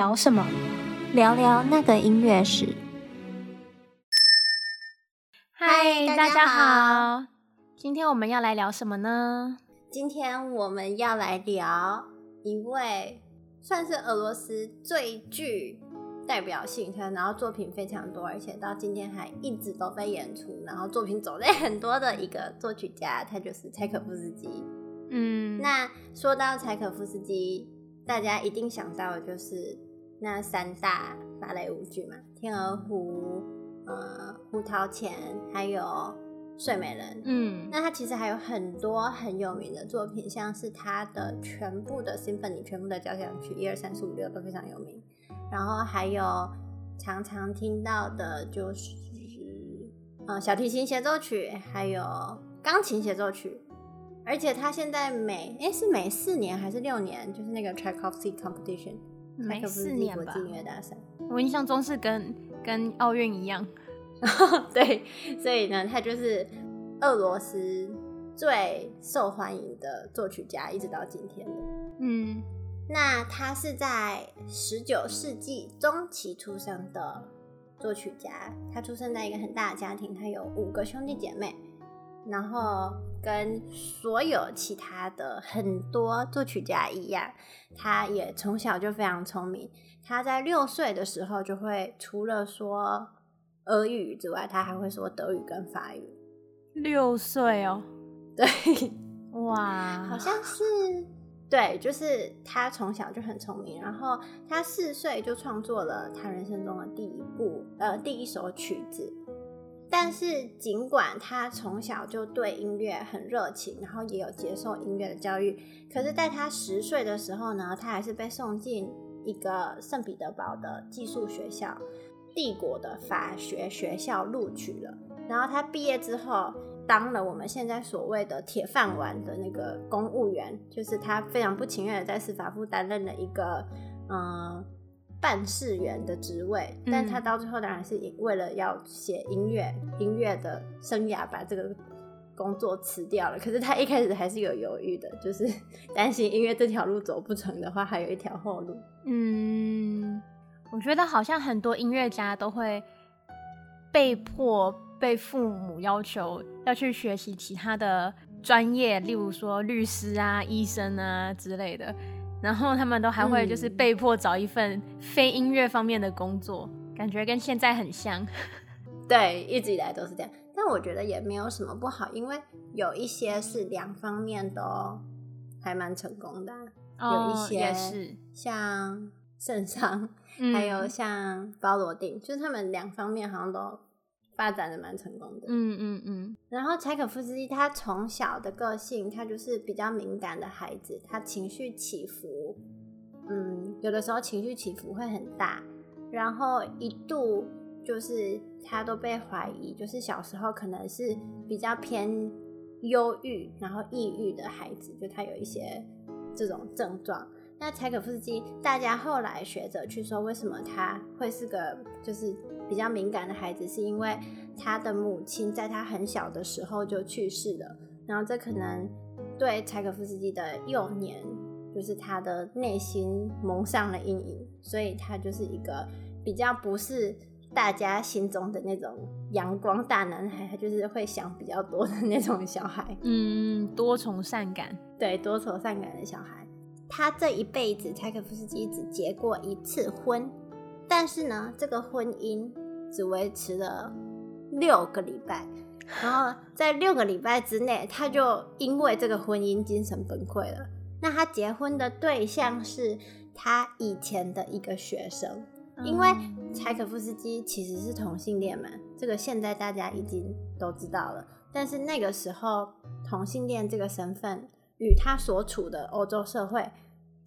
聊什么？聊聊那个音乐史。嗨，大家好，今天我们要来聊什么呢？今天我们要来聊一位算是俄罗斯最具代表性，然后作品非常多，而且到今天还一直都被演出，然后作品种类很多的一个作曲家，他就是柴可夫斯基。嗯，那说到柴可夫斯基，大家一定想到的就是那三大芭蕾舞剧嘛，《天鹅湖》、呃，《胡桃钳》还有《睡美人》。嗯，那他其实还有很多很有名的作品，像是他的全部的 symphony，全部的交响曲，一二三四五六都非常有名。然后还有常常听到的就是，呃，小提琴协奏曲，还有钢琴协奏曲。而且他现在每哎是每四年还是六年，就是那个 Tchaikovsky Competition，每四年吧。国际音乐大赛，我印象中是跟跟奥运一样。对，所以呢，他就是俄罗斯最受欢迎的作曲家，一直到今天的。嗯。那他是在十九世纪中期出生的作曲家，他出生在一个很大的家庭，他有五个兄弟姐妹，然后跟所有其他的很多作曲家一样，他也从小就非常聪明。他在六岁的时候就会除了说俄语之外，他还会说德语跟法语。六岁哦，对，哇，好像是。对，就是他从小就很聪明，然后他四岁就创作了他人生中的第一部呃第一首曲子。但是尽管他从小就对音乐很热情，然后也有接受音乐的教育，可是在他十岁的时候呢，他还是被送进一个圣彼得堡的寄宿学校，帝国的法学学校录取了。然后他毕业之后。当了我们现在所谓的铁饭碗的那个公务员，就是他非常不情愿的在司法部担任了一个嗯、呃、办事员的职位，但他到最后当然是为了要写音乐音乐的生涯，把这个工作辞掉了。可是他一开始还是有犹豫的，就是 担心音乐这条路走不成的话，还有一条后路。嗯，我觉得好像很多音乐家都会被迫。被父母要求要去学习其他的专业，例如说律师啊、医生啊之类的，然后他们都还会就是被迫找一份非音乐方面的工作，嗯，感觉跟现在很像。对，一直以来都是这样。但我觉得也没有什么不好，因为有一些是两方面都还蛮成功的，哦，有一些也是像圣桑，还有像包罗定，就是他们两方面好像都。发展的蛮成功的，嗯嗯嗯。然后柴可夫斯基他从小的个性，他就是比较敏感的孩子，他情绪起伏，嗯，有的时候情绪起伏会很大。然后一度就是他都被怀疑，就是小时候可能是比较偏忧郁，然后抑郁的孩子，就他有一些这种症状。那柴可夫斯基，大家后来学者去说，为什么他会是个就是。比较敏感的孩子，是因为他的母亲在他很小的时候就去世了，然后这可能对柴可夫斯基的幼年，就是他的内心蒙上了阴影，所以他就是一个比较不是大家心中的那种阳光大男孩，他就是会想比较多的那种小孩，嗯，多愁善感，对，多愁善感的小孩。他这一辈子，柴可夫斯基只结过一次婚。但是呢，这个婚姻只维持了六个礼拜，然后在六个礼拜之内，他就因为这个婚姻精神崩溃了。那他结婚的对象是他以前的一个学生，因为柴可夫斯基其实是同性恋嘛，这个现在大家已经都知道了。但是那个时候，同性恋这个身份与他所处的欧洲社会。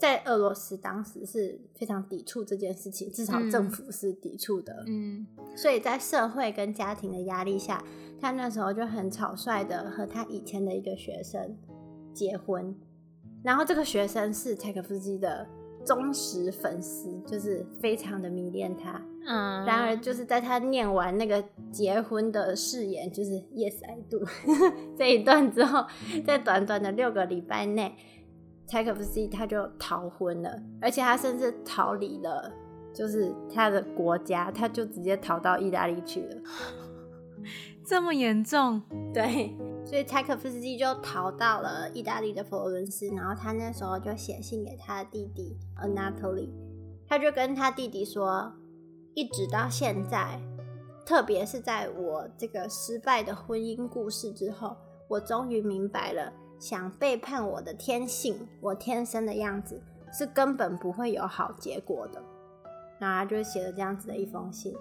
在俄罗斯当时是非常抵触这件事情，至少政府是抵触的。嗯，所以在社会跟家庭的压力下，他那时候就很草率的和他以前的一个学生结婚。然后这个学生是柴可夫斯基的忠实粉丝，就是非常的迷恋他。嗯，然而就是在他念完那个结婚的誓言，就是 Yes I do 这一段之后，在短短的六个礼拜内。柴可夫斯基他就逃婚了，而且他甚至逃离了，就是他的国家，他就直接逃到意大利去了。这么严重？对，所以柴可夫斯基就逃到了意大利的佛罗伦斯，然后他那时候就写信给他的弟弟 Anatoly，他就跟他弟弟说，一直到现在，特别是在我这个失败的婚姻故事之后，我终于明白了，想背叛我的天性，我天生的样子是根本不会有好结果的。然后他就写了这样子的一封信。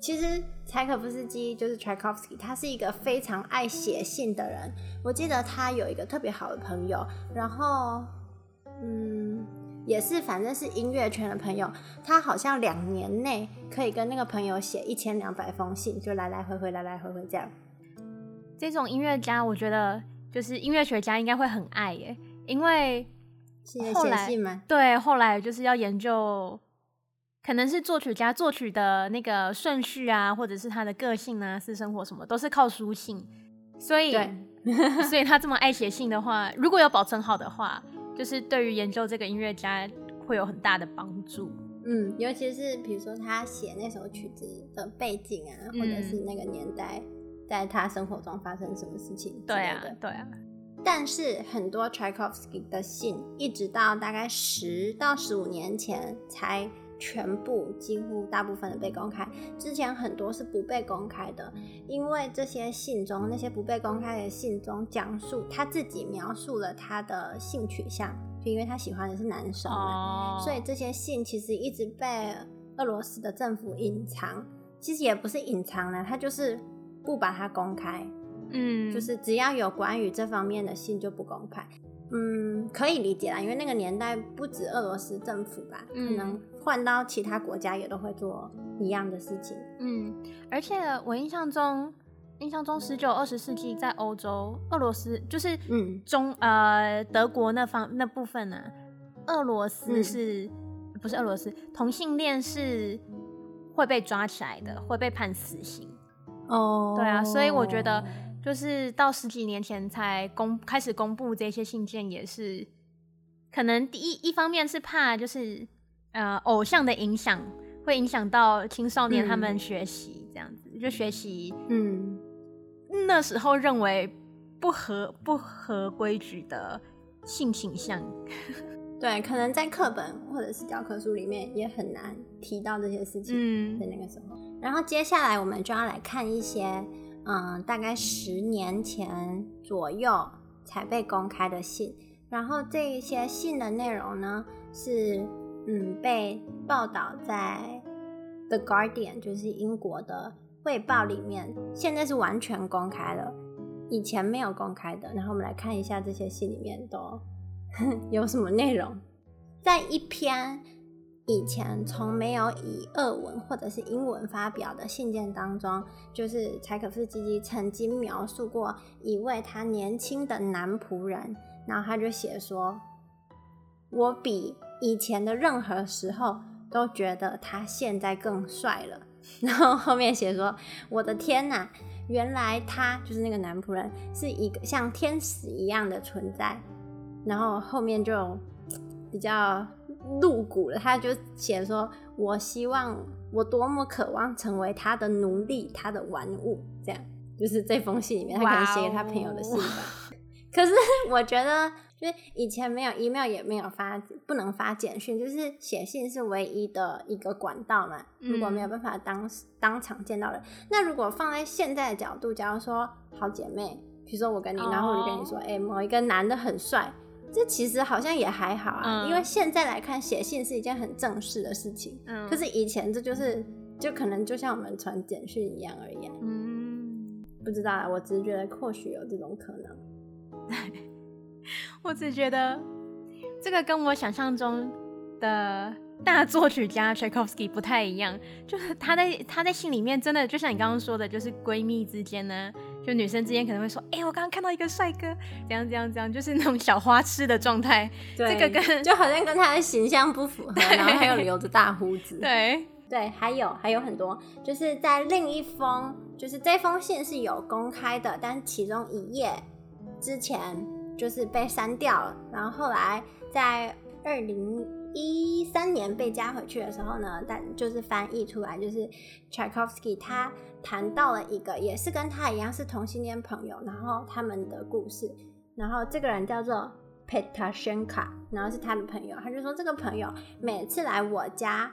其实柴可夫斯基就是 Tchaikovsky，他是一个非常爱写信的人。我记得他有一个特别好的朋友，然后，嗯，也是反正是音乐圈的朋友。他好像两年内可以跟那个朋友写一千两百封信，就来来回回，来来回回这样。这种音乐家，我觉得就是音乐学家应该会很爱耶，因为后来？对，后来就是要研究。可能是作曲家作曲的那个顺序啊，或者是他的个性啊、私生活什么，都是靠书信。所以，所以他这么爱写信的话，如果有保存好的话，就是对于研究这个音乐家会有很大的帮助。嗯，尤其是比如说他写那首曲子的背景啊，或者是那个年代，在他生活中发生什么事情。对啊，对啊。但是很多 Tchaikovsky 的信，一直到大概十到十五年前才。全部几乎大部分的被公开，之前很多是不被公开的，因为这些信中那些不被公开的信中讲述他自己描述了他的性取向，就因为他喜欢的是男生嘛，oh. 所以这些信其实一直被俄罗斯的政府隐藏。其实也不是隐藏了，他就是不把它公开，嗯，就是只要有关于这方面的信就不公开。嗯，可以理解啦，因为那个年代不止俄罗斯政府吧，嗯、可能换到其他国家也都会做一样的事情。嗯，而且我印象中，印象中十九二十世纪在欧洲，俄罗斯就是嗯中呃德国那方那部分呢、啊，俄罗斯是、嗯、不是俄罗斯同性恋是会被抓起来的，会被判死刑。哦，对啊，所以我觉得。就是到十几年前才公开始公布这些信件，也是可能第一一方面是怕就是呃偶像的影响会影响到青少年他们学习这样子，嗯、就学习嗯那时候认为不合不合规矩的性倾向，对，可能在课本或者是教科书里面也很难提到这些事情，嗯，在那个时候。然后接下来我们就要来看一些。嗯，大概十年前左右才被公开的信，然后这一些信的内容呢，是嗯被报道在 The Guardian，就是英国的卫报里面，现在是完全公开了，以前没有公开的。然后我们来看一下这些信里面都 有什么内容，在一篇。以前从没有以俄文或者是英文发表的信件当中，就是柴可夫斯基曾经描述过一位他年轻的男仆人，然后他就写说：“我比以前的任何时候都觉得他现在更帅了。”然后后面写说：“我的天哪，原来他就是那个男仆人，是一个像天使一样的存在。”然后后面就比较。露骨了，他就写说：“我希望我多么渴望成为他的奴隶，他的玩物。”这样就是这封信里面，他可能写给他朋友的信吧。可是我觉得，就是以前没有 email，也没有发，不能发简讯，就是写信是唯一的一个管道嘛。如果没有办法当当场见到人，那如果放在现在的角度，假如说好姐妹，比如说我跟你，然后我就跟你说：“哎、oh. 欸，某一个男的很帅。”这其实好像也还好啊，嗯、因为现在来看，写信是一件很正式的事情。嗯，可是以前这就是，就可能就像我们传简讯一样而已。嗯，不知道啊，我只是觉得或许有这种可能。我只觉得这个跟我想象中的大作曲家 Tchaikovsky 不太一样，就是他在他在信里面真的就像你刚刚说的，就是闺蜜之间呢。就女生之间可能会说：“哎、欸，我刚刚看到一个帅哥，这样这样这样，就是那种小花痴的状态。”对，这个跟就好像跟他的形象不符合，然后还有留着大胡子。对 对，还有还有很多，就是在另一封，就是这封信是有公开的，但其中一页之前就是被删掉了，然后后来在二零一三年被加回去的时候呢，但就是翻译出来，就是 Tchaikovsky 他谈到了一个也是跟他一样是同性恋朋友，然后他们的故事，然后这个人叫做 Petashenka，然后是他的朋友，他就说这个朋友每次来我家，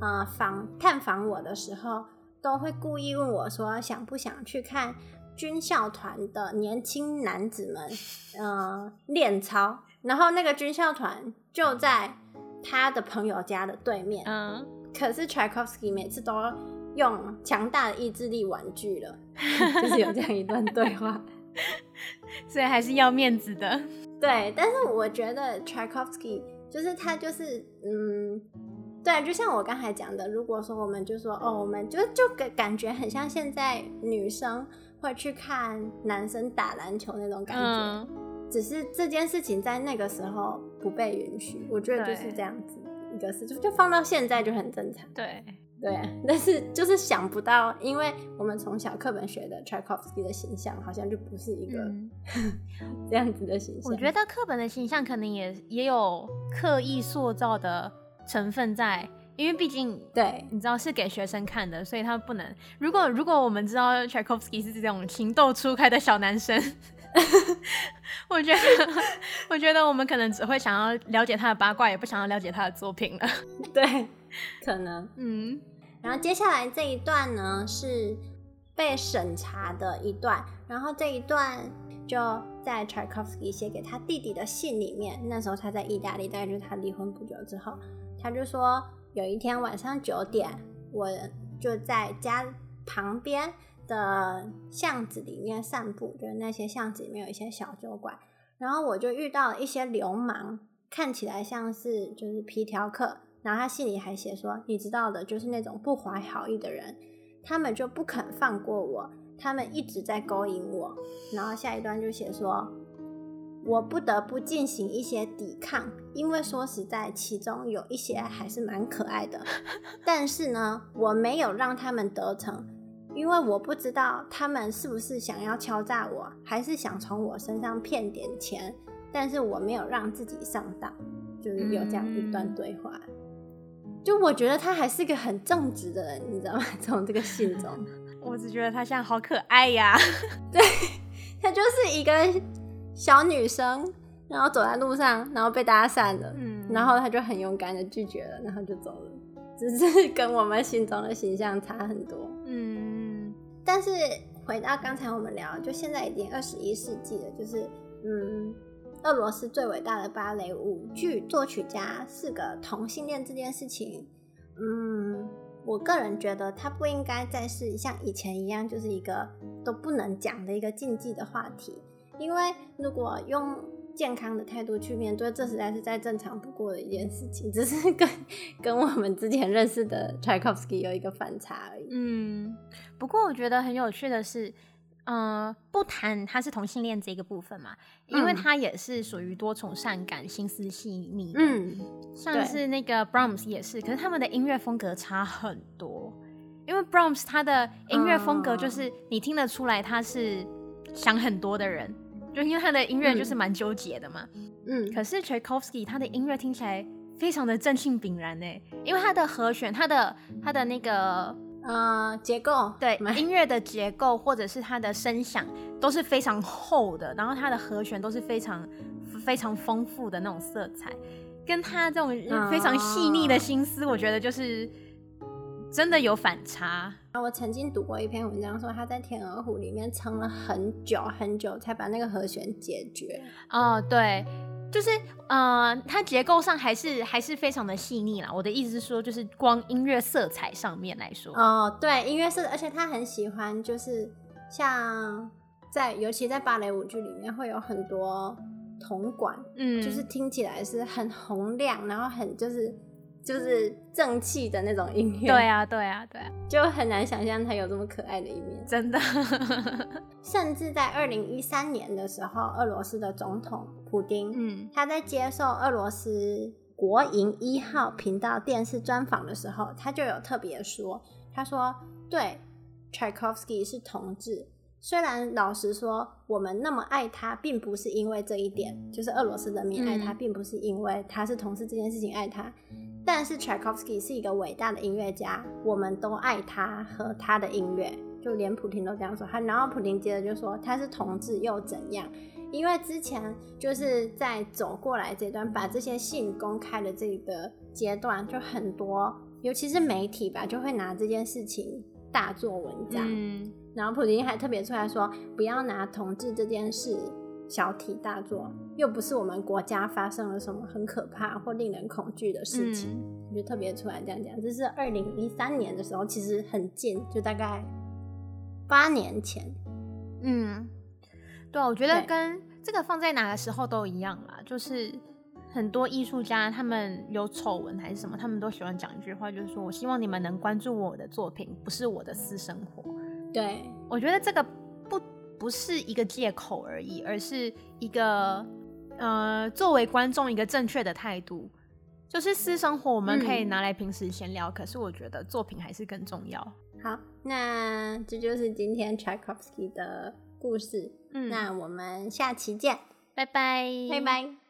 呃，访探访我的时候，都会故意问我说想不想去看军校团的年轻男子们，呃，练操，然后那个军校团就在他的朋友家的对面，嗯，可是 Tchaikovsky 每次都用强大的意志力婉拒了，就是有这样一段对话，所以还是要面子的。对，但是我觉得 Tchaikovsky 就是他就是嗯，对，就像我刚才讲的，如果说我们就说哦，我们就就感感觉很像现在女生会去看男生打篮球那种感觉，嗯、只是这件事情在那个时候不被允许，我觉得就是这样子一个事，就就放到现在就很正常。对。对，但是就是想不到，因为我们从小课本学的 Tchaikovsky 的形象，好像就不是一个、嗯、这样子的形象。我觉得课本的形象可能也也有刻意塑造的成分在，因为毕竟对，你知道是给学生看的，所以他不能。如果如果我们知道 Tchaikovsky 是这种情窦初开的小男生，我觉得我觉得我们可能只会想要了解他的八卦，也不想要了解他的作品了。对。可能，嗯，然后接下来这一段呢是被审查的一段，然后这一段就在 Tchaikovsky 写给他弟弟的信里面。那时候他在意大利，大概就是他离婚不久之后，他就说有一天晚上九点，我就在家旁边的巷子里面散步，就是那些巷子里面有一些小酒馆，然后我就遇到了一些流氓，看起来像是就是皮条客。然后他信里还写说，你知道的，就是那种不怀好意的人，他们就不肯放过我，他们一直在勾引我。然后下一段就写说，我不得不进行一些抵抗，因为说实在，其中有一些还是蛮可爱的。但是呢，我没有让他们得逞，因为我不知道他们是不是想要敲诈我，还是想从我身上骗点钱。但是我没有让自己上当，就是有这样一段对话。就我觉得他还是一个很正直的人，你知道吗？从这个信中，我只觉得他现在好可爱呀。对，他就是一个小女生，然后走在路上，然后被搭讪了，嗯，然后他就很勇敢的拒绝了，然后就走了。只是跟我们心中的形象差很多，嗯。但是回到刚才我们聊，就现在已经二十一世纪了，就是嗯。俄罗斯最伟大的芭蕾舞剧作曲家是个同性恋这件事情，嗯，我个人觉得他不应该再是像以前一样，就是一个都不能讲的一个禁忌的话题。因为如果用健康的态度去面对，这实在是再正常不过的一件事情，只是跟跟我们之前认识的 Tchaikovsky 有一个反差而已。嗯，不过我觉得很有趣的是。嗯、呃，不谈他是同性恋这个部分嘛，因为他也是属于多愁善感、心思细腻。嗯，像是那个 Brahms 也是，可是他们的音乐风格差很多。因为 Brahms 他的音乐风格就是你听得出来他是想很多的人，就因为他的音乐就是蛮纠结的嘛。嗯，可是 Tchaikovsky 他的音乐听起来非常的正性凛然呢，因为他的和弦，他的他的那个。呃，结构对音乐的结构，或者是他的声响都是非常厚的，然后他的和弦都是非常非常丰富的那种色彩，跟他这种非常细腻的心思，我觉得就是真的有反差。我曾经读过一篇文章，说他在《天鹅湖》里面撑了很久很久，才把那个和弦解决。哦，对。就是，呃，它结构上还是还是非常的细腻啦。我的意思是说，就是光音乐色彩上面来说，哦，对，音乐色，而且他很喜欢，就是像在，尤其在芭蕾舞剧里面，会有很多铜管，嗯，就是听起来是很洪亮，然后很就是。就是正气的那种音乐，对啊，对啊，对啊，就很难想象他有这么可爱的一面，真的。甚至在二零一三年的时候，俄罗斯的总统普丁，嗯，他在接受俄罗斯国营一号频道电视专访的时候，他就有特别说，他说，对，柴可夫斯基是同志，虽然老实说，我们那么爱他，并不是因为这一点，就是俄罗斯人民爱他，并不是因为他是同事这件事情爱他。但是 Tchaikovsky 是一个伟大的音乐家，我们都爱他和他的音乐，就连普京都这样说。他然后普京接着就说他是同志又怎样？因为之前就是在走过来这段，把这些信公开的这个阶段，就很多，尤其是媒体吧，就会拿这件事情大做文章。嗯，然后普京还特别出来说，不要拿同志这件事小题大做，又不是我们国家发生了什么很可怕或令人恐惧的事情，嗯、就特别出来这样讲。这是二零一三年的时候，其实很近，就大概八年前。嗯，对，我觉得跟这个放在哪个时候都一样啦，就是很多艺术家他们有丑闻还是什么，他们都喜欢讲一句话，就是说我希望你们能关注我的作品，不是我的私生活。对，我觉得这个。不是一个借口而已，而是一个呃，作为观众一个正确的态度。就是私生活我们可以拿来平时闲聊，嗯，可是我觉得作品还是更重要。好，那这就是今天 Tchaikovsky 的故事。嗯，那我们下期见，拜拜，拜拜。